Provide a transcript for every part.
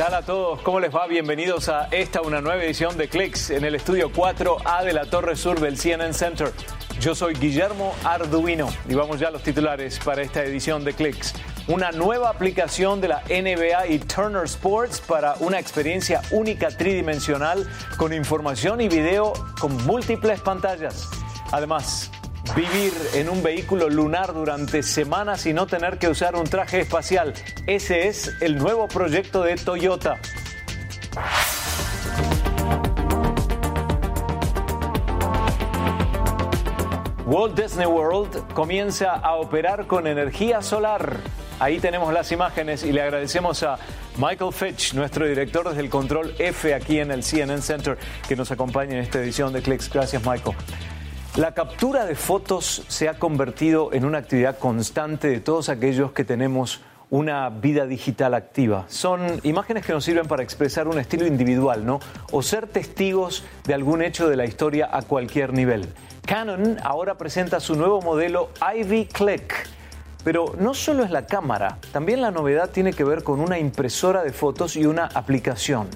tal a todos? ¿Cómo les va? Bienvenidos a esta, una nueva edición de Clicks en el estudio 4A de la Torre Sur del CNN Center. Yo soy Guillermo Arduino y vamos ya a los titulares para esta edición de Clicks. Una nueva aplicación de la NBA y Turner Sports para una experiencia única tridimensional con información y video con múltiples pantallas. Además, Vivir en un vehículo lunar durante semanas y no tener que usar un traje espacial. Ese es el nuevo proyecto de Toyota. Walt Disney World comienza a operar con energía solar. Ahí tenemos las imágenes y le agradecemos a Michael Fitch, nuestro director desde el Control F aquí en el CNN Center, que nos acompaña en esta edición de Clicks. Gracias, Michael. La captura de fotos se ha convertido en una actividad constante de todos aquellos que tenemos una vida digital activa. Son imágenes que nos sirven para expresar un estilo individual, ¿no? O ser testigos de algún hecho de la historia a cualquier nivel. Canon ahora presenta su nuevo modelo Ivy Click. Pero no solo es la cámara, también la novedad tiene que ver con una impresora de fotos y una aplicación.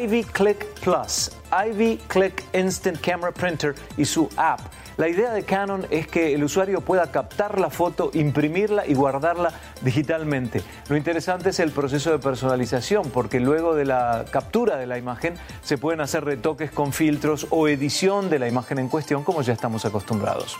Ivy Click Plus, Ivy Click Instant Camera Printer y su app. La idea de Canon es que el usuario pueda captar la foto, imprimirla y guardarla digitalmente. Lo interesante es el proceso de personalización, porque luego de la captura de la imagen se pueden hacer retoques con filtros o edición de la imagen en cuestión, como ya estamos acostumbrados.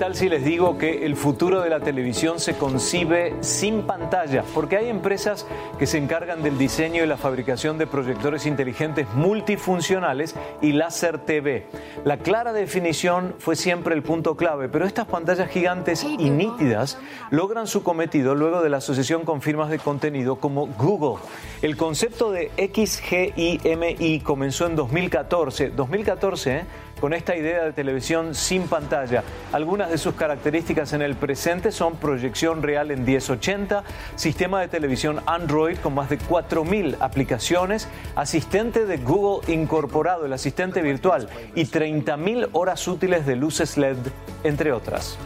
Tal si les digo que el futuro de la televisión se concibe sin pantalla? Porque hay empresas que se encargan del diseño y la fabricación de proyectores inteligentes multifuncionales y láser TV. La clara definición fue siempre el punto clave, pero estas pantallas gigantes y nítidas logran su cometido luego de la asociación con firmas de contenido como Google. El concepto de XGIMI comenzó en 2014. 2014, ¿eh? Con esta idea de televisión sin pantalla. Algunas de sus características en el presente son proyección real en 1080, sistema de televisión Android con más de 4.000 aplicaciones, asistente de Google incorporado, el asistente virtual, y 30.000 horas útiles de luces LED, entre otras.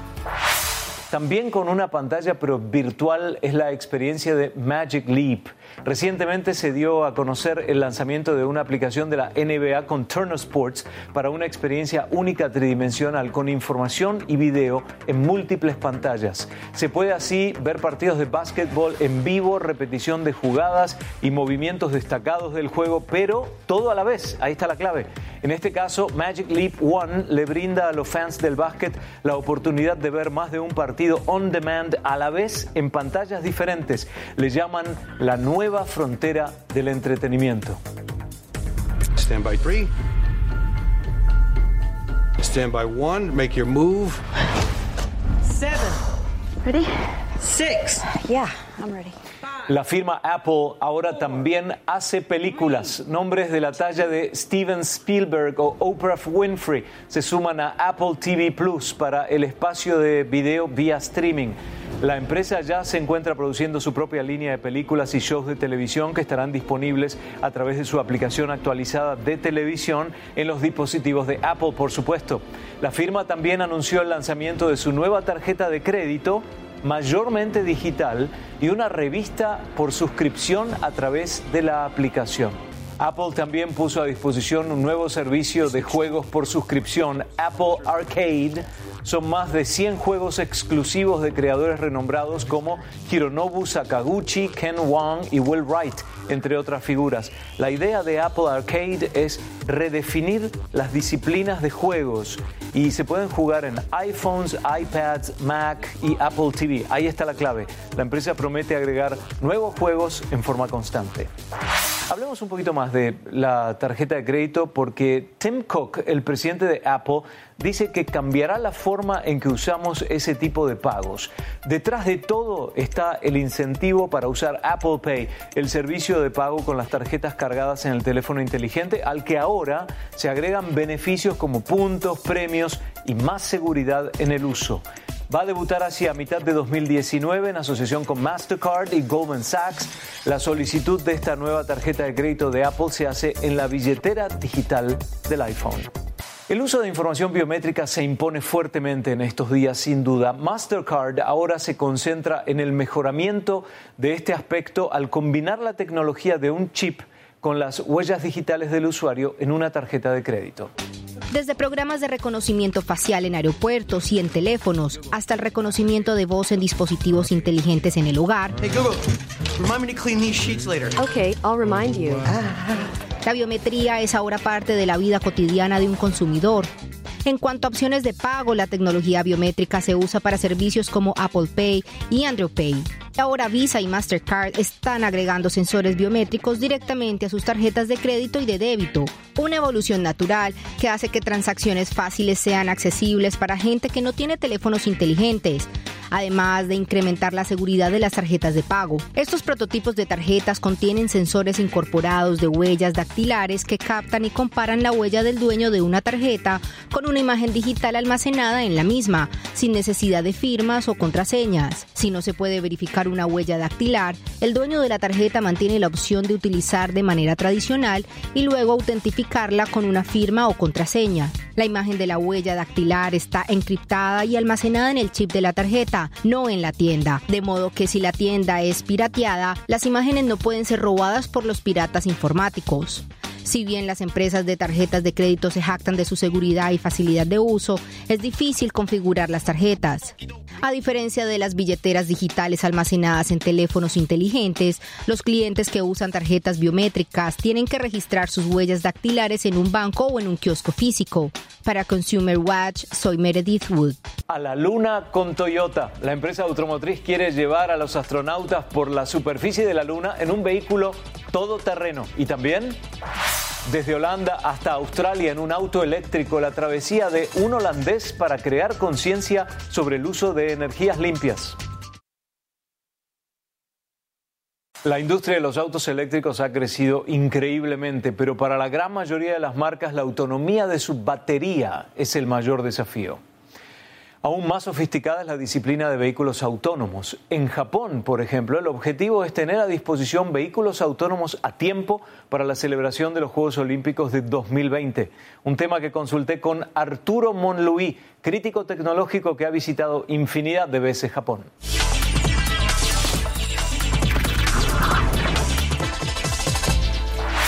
También con una pantalla pero virtual es la experiencia de Magic Leap. Recientemente se dio a conocer el lanzamiento de una aplicación de la NBA con Turner Sports para una experiencia única tridimensional con información y video en múltiples pantallas. Se puede así ver partidos de básquetbol en vivo, repetición de jugadas y movimientos destacados del juego, pero todo a la vez. Ahí está la clave. En este caso, Magic Leap One le brinda a los fans del básquet la oportunidad de ver más de un partido on demand a la vez en pantallas diferentes. Le llaman la nueva frontera del entretenimiento. Stand by three. Stand by one. Make your move. Seven. Ready? Six. Yeah, I'm ready. La firma Apple ahora también hace películas. Nombres de la talla de Steven Spielberg o Oprah Winfrey se suman a Apple TV Plus para el espacio de video vía streaming. La empresa ya se encuentra produciendo su propia línea de películas y shows de televisión que estarán disponibles a través de su aplicación actualizada de televisión en los dispositivos de Apple, por supuesto. La firma también anunció el lanzamiento de su nueva tarjeta de crédito mayormente digital y una revista por suscripción a través de la aplicación. Apple también puso a disposición un nuevo servicio de juegos por suscripción, Apple Arcade. Son más de 100 juegos exclusivos de creadores renombrados como Hironobu Sakaguchi, Ken Wang y Will Wright, entre otras figuras. La idea de Apple Arcade es redefinir las disciplinas de juegos y se pueden jugar en iPhones, iPads, Mac y Apple TV. Ahí está la clave. La empresa promete agregar nuevos juegos en forma constante. Hablemos un poquito más de la tarjeta de crédito porque Tim Cook, el presidente de Apple, dice que cambiará la forma en que usamos ese tipo de pagos. Detrás de todo está el incentivo para usar Apple Pay, el servicio de pago con las tarjetas cargadas en el teléfono inteligente, al que ahora se agregan beneficios como puntos, premios y más seguridad en el uso. Va a debutar hacia mitad de 2019 en asociación con Mastercard y Goldman Sachs. La solicitud de esta nueva tarjeta de crédito de Apple se hace en la billetera digital del iPhone. El uso de información biométrica se impone fuertemente en estos días, sin duda. Mastercard ahora se concentra en el mejoramiento de este aspecto al combinar la tecnología de un chip con las huellas digitales del usuario en una tarjeta de crédito. Desde programas de reconocimiento facial en aeropuertos y en teléfonos, hasta el reconocimiento de voz en dispositivos inteligentes en el hogar. Hey Google, remind me to clean these sheets later. Okay, I'll remind you. La biometría es ahora parte de la vida cotidiana de un consumidor. En cuanto a opciones de pago, la tecnología biométrica se usa para servicios como Apple Pay y Android Pay. Ahora Visa y Mastercard están agregando sensores biométricos directamente a sus tarjetas de crédito y de débito, una evolución natural que hace que transacciones fáciles sean accesibles para gente que no tiene teléfonos inteligentes además de incrementar la seguridad de las tarjetas de pago. Estos prototipos de tarjetas contienen sensores incorporados de huellas dactilares que captan y comparan la huella del dueño de una tarjeta con una imagen digital almacenada en la misma, sin necesidad de firmas o contraseñas. Si no se puede verificar una huella dactilar, el dueño de la tarjeta mantiene la opción de utilizar de manera tradicional y luego autentificarla con una firma o contraseña. La imagen de la huella dactilar está encriptada y almacenada en el chip de la tarjeta, no en la tienda. De modo que si la tienda es pirateada, las imágenes no pueden ser robadas por los piratas informáticos. Si bien las empresas de tarjetas de crédito se jactan de su seguridad y facilidad de uso, es difícil configurar las tarjetas. A diferencia de las billeteras digitales almacenadas en teléfonos inteligentes, los clientes que usan tarjetas biométricas tienen que registrar sus huellas dactilares en un banco o en un kiosco físico. Para Consumer Watch, soy Meredith Wood. A la luna con Toyota. La empresa automotriz quiere llevar a los astronautas por la superficie de la luna en un vehículo todoterreno. Y también desde Holanda hasta Australia en un auto eléctrico, la travesía de un holandés para crear conciencia sobre el uso de energías limpias. La industria de los autos eléctricos ha crecido increíblemente, pero para la gran mayoría de las marcas la autonomía de su batería es el mayor desafío. Aún más sofisticada es la disciplina de vehículos autónomos. En Japón, por ejemplo, el objetivo es tener a disposición vehículos autónomos a tiempo para la celebración de los Juegos Olímpicos de 2020. Un tema que consulté con Arturo Monluí, crítico tecnológico que ha visitado infinidad de veces Japón.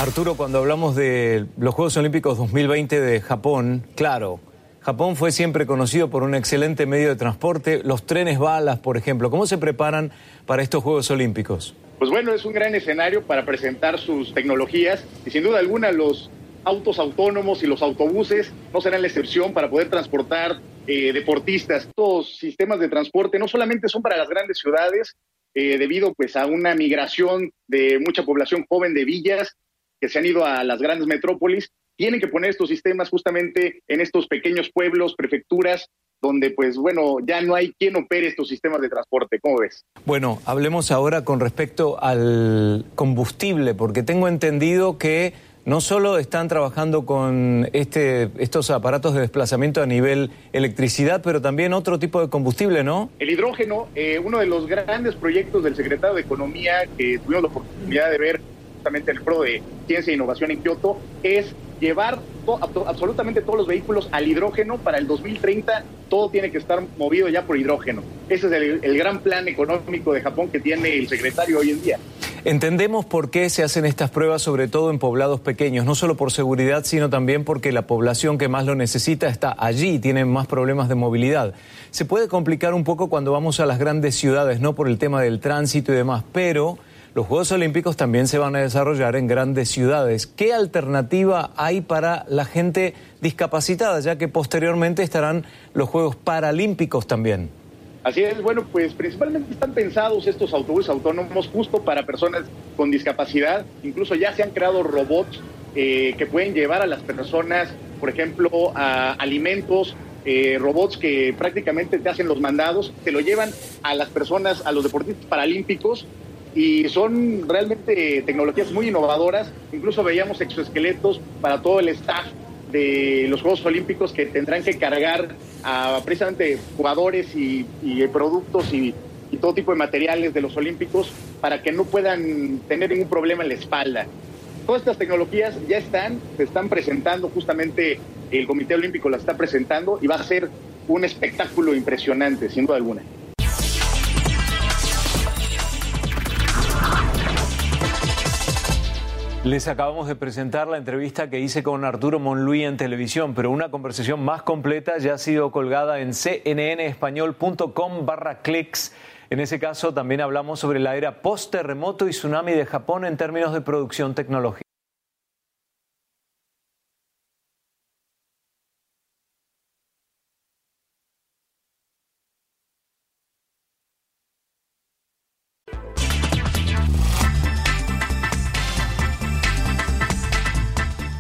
Arturo, cuando hablamos de los Juegos Olímpicos 2020 de Japón, claro, Japón fue siempre conocido por un excelente medio de transporte, los trenes balas, por ejemplo. ¿Cómo se preparan para estos Juegos Olímpicos? Pues bueno, es un gran escenario para presentar sus tecnologías y sin duda alguna los autos autónomos y los autobuses no serán la excepción para poder transportar eh, deportistas. Estos sistemas de transporte no solamente son para las grandes ciudades, eh, debido pues a una migración de mucha población joven de villas que se han ido a las grandes metrópolis, tienen que poner estos sistemas justamente en estos pequeños pueblos, prefecturas, donde pues bueno, ya no hay quien opere estos sistemas de transporte. ¿Cómo ves? Bueno, hablemos ahora con respecto al combustible, porque tengo entendido que no solo están trabajando con este, estos aparatos de desplazamiento a nivel electricidad, pero también otro tipo de combustible, ¿no? El hidrógeno, eh, uno de los grandes proyectos del secretario de Economía que tuvimos la oportunidad de ver justamente el PRO de Ciencia e Innovación en Kioto, es llevar absolutamente todos los vehículos al hidrógeno para el 2030. Todo tiene que estar movido ya por hidrógeno. Ese es el, el gran plan económico de Japón que tiene el secretario hoy en día. Entendemos por qué se hacen estas pruebas, sobre todo en poblados pequeños, no solo por seguridad, sino también porque la población que más lo necesita está allí y tiene más problemas de movilidad. Se puede complicar un poco cuando vamos a las grandes ciudades, no por el tema del tránsito y demás, pero los Juegos Olímpicos también se van a desarrollar en grandes ciudades. ¿Qué alternativa hay para la gente discapacitada, ya que posteriormente estarán los Juegos Paralímpicos también? Así es, bueno, pues principalmente están pensados estos autobuses autónomos justo para personas con discapacidad. Incluso ya se han creado robots eh, que pueden llevar a las personas, por ejemplo, a alimentos, eh, robots que prácticamente te hacen los mandados, te lo llevan a las personas, a los deportistas paralímpicos y son realmente tecnologías muy innovadoras. Incluso veíamos exoesqueletos para todo el staff de los Juegos Olímpicos que tendrán que cargar a precisamente jugadores y, productos y, y, todo tipo de materiales de los Olímpicos para que no puedan tener ningún problema en la espalda. Todas estas tecnologías ya están, se están presentando justamente el Comité Olímpico la está presentando y va a ser un espectáculo impresionante, sin duda alguna. Les acabamos de presentar la entrevista que hice con Arturo Monluí en televisión, pero una conversación más completa ya ha sido colgada en cnnespañol.com barra clics. En ese caso también hablamos sobre la era post-terremoto y tsunami de Japón en términos de producción tecnológica.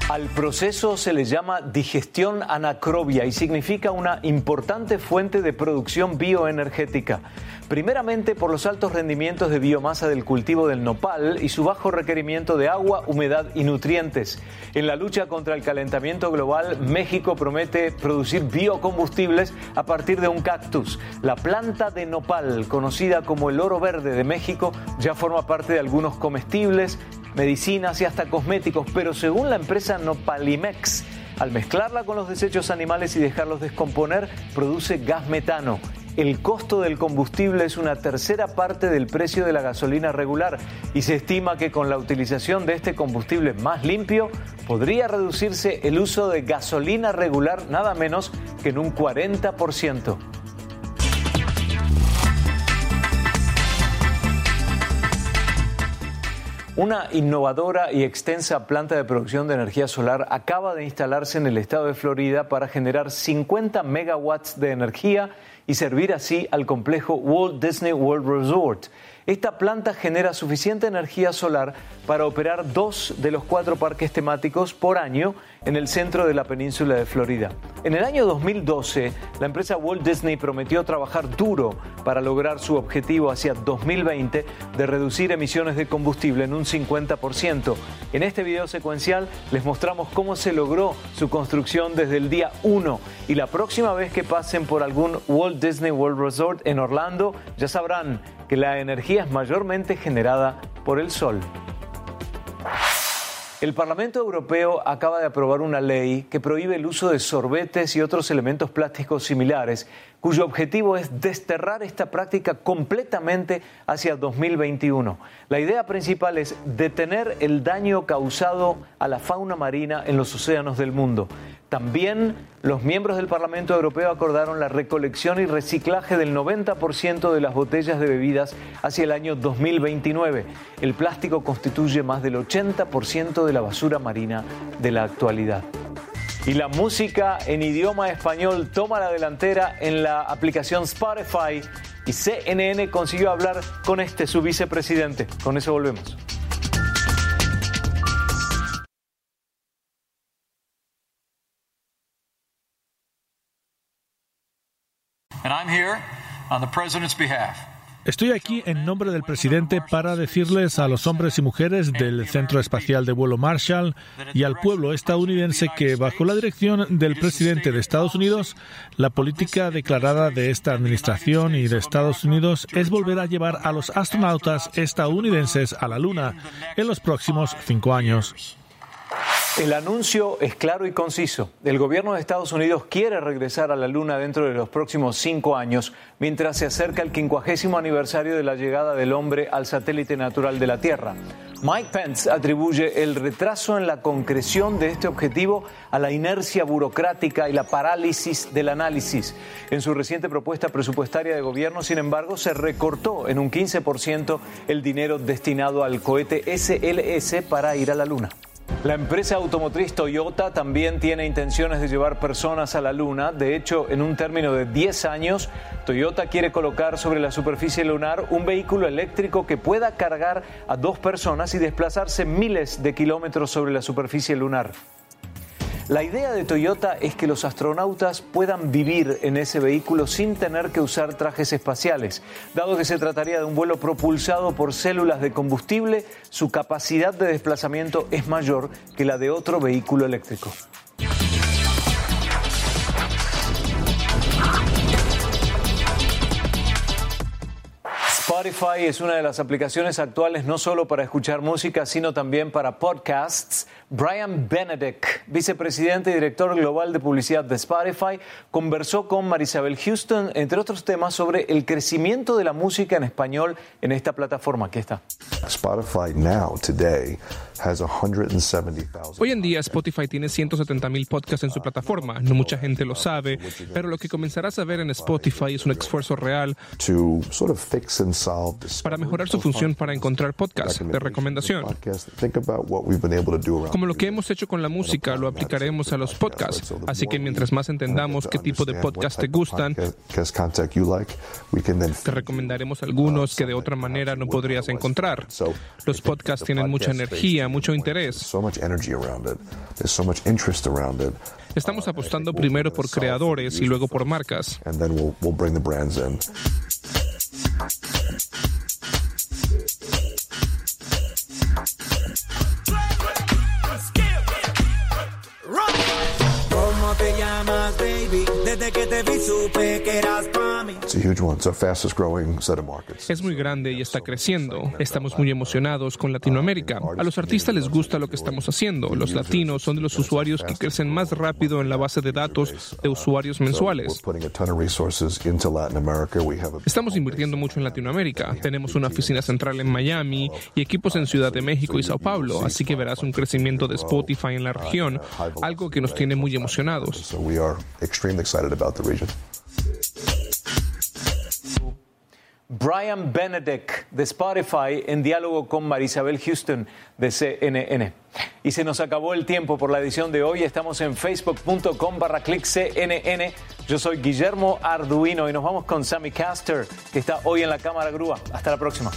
Al proceso se le llama digestión anacrobia y significa una importante fuente de producción bioenergética. Primeramente por los altos rendimientos de biomasa del cultivo del nopal y su bajo requerimiento de agua, humedad y nutrientes. En la lucha contra el calentamiento global, México promete producir biocombustibles a partir de un cactus. La planta de nopal, conocida como el oro verde de México, ya forma parte de algunos comestibles, medicinas y hasta cosméticos, pero según la empresa Nopalimex, al mezclarla con los desechos animales y dejarlos descomponer, produce gas metano. El costo del combustible es una tercera parte del precio de la gasolina regular y se estima que con la utilización de este combustible más limpio podría reducirse el uso de gasolina regular nada menos que en un 40%. Una innovadora y extensa planta de producción de energía solar acaba de instalarse en el estado de Florida para generar 50 megawatts de energía y servir así al complejo Walt Disney World Resort. Esta planta genera suficiente energía solar para operar dos de los cuatro parques temáticos por año en el centro de la península de Florida. En el año 2012, la empresa Walt Disney prometió trabajar duro para lograr su objetivo hacia 2020 de reducir emisiones de combustible en un 50%. En este video secuencial les mostramos cómo se logró su construcción desde el día 1 y la próxima vez que pasen por algún Walt Disney World Resort en Orlando, ya sabrán que la energía mayormente generada por el sol. El Parlamento Europeo acaba de aprobar una ley que prohíbe el uso de sorbetes y otros elementos plásticos similares, cuyo objetivo es desterrar esta práctica completamente hacia 2021. La idea principal es detener el daño causado a la fauna marina en los océanos del mundo. También los miembros del Parlamento Europeo acordaron la recolección y reciclaje del 90% de las botellas de bebidas hacia el año 2029. El plástico constituye más del 80% de la basura marina de la actualidad. Y la música en idioma español toma la delantera en la aplicación Spotify y CNN consiguió hablar con este, su vicepresidente. Con eso volvemos. And I'm here on the president's. Estoy aquí en nombre del presidente para decirles a los hombres y mujeres del Centro Espacial de Vuelo Marshall y al pueblo estadounidense que bajo la dirección del presidente de Estados Unidos, la política declarada de esta administración y de Estados Unidos es volver a llevar a los astronautas estadounidenses a la Luna en los próximos cinco años. El anuncio es claro y conciso. El gobierno de Estados Unidos quiere regresar a la Luna dentro de los próximos cinco años, mientras se acerca el quincuagésimo aniversario de la llegada del hombre al satélite natural de la Tierra. Mike Pence atribuye el retraso en la concreción de este objetivo a la inercia burocrática y la parálisis del análisis. En su reciente propuesta presupuestaria de gobierno, sin embargo, se recortó en un 15% el dinero destinado al cohete SLS para ir a la Luna. La empresa automotriz Toyota también tiene intenciones de llevar personas a la Luna. De hecho, en un término de 10 años, Toyota quiere colocar sobre la superficie lunar un vehículo eléctrico que pueda cargar a dos personas y desplazarse miles de kilómetros sobre la superficie lunar. La idea de Toyota es que los astronautas puedan vivir en ese vehículo sin tener que usar trajes espaciales. Dado que se trataría de un vuelo propulsado por células de combustible, su capacidad de desplazamiento es mayor que la de otro vehículo eléctrico. Spotify es una de las aplicaciones actuales no solo para escuchar música, sino también para podcasts. Brian Benedict, vicepresidente y director global de publicidad de Spotify, conversó con Marisabel Houston, entre otros temas, sobre el crecimiento de la música en español en esta plataforma. Aquí está. Spotify now, today, has 170,000. Hoy en día Spotify tiene 170 mil podcasts en su plataforma. No mucha gente lo sabe, pero lo que comenzarás a ver en Spotify es un esfuerzo real to sort of fix this. Para mejorar su función para encontrar podcasts de recomendación. Como lo que hemos hecho con la música, lo aplicaremos a los podcasts. Así que mientras más entendamos qué tipo de podcasts te gustan, te recomendaremos algunos que de otra manera no podrías encontrar. Los podcasts tienen mucha energía, mucho interés. Estamos apostando primero por creadores y luego por marcas. Baby? Es muy grande y está creciendo. Estamos muy emocionados con Latinoamérica. A los artistas les gusta lo que estamos haciendo. Los latinos son de los usuarios que crecen más rápido en la base de datos de usuarios mensuales. Putting a ton of resources into Latin America. We have a Estamos invirtiendo mucho en Latinoamérica. Tenemos una oficina central en Miami y equipos en Ciudad de México y Sao Paulo, así que verás un crecimiento de Spotify en la región, algo que nos tiene muy emocionados. About the region. Brian Benedict de Spotify en diálogo con Marisabel Houston de CNN. Y se nos acabó el tiempo por la edición de hoy. Estamos en facebook.com barra click CNN. Yo soy Guillermo Arduino y nos vamos con Sammy Caster, que está hoy en la cámara grúa. Hasta la próxima.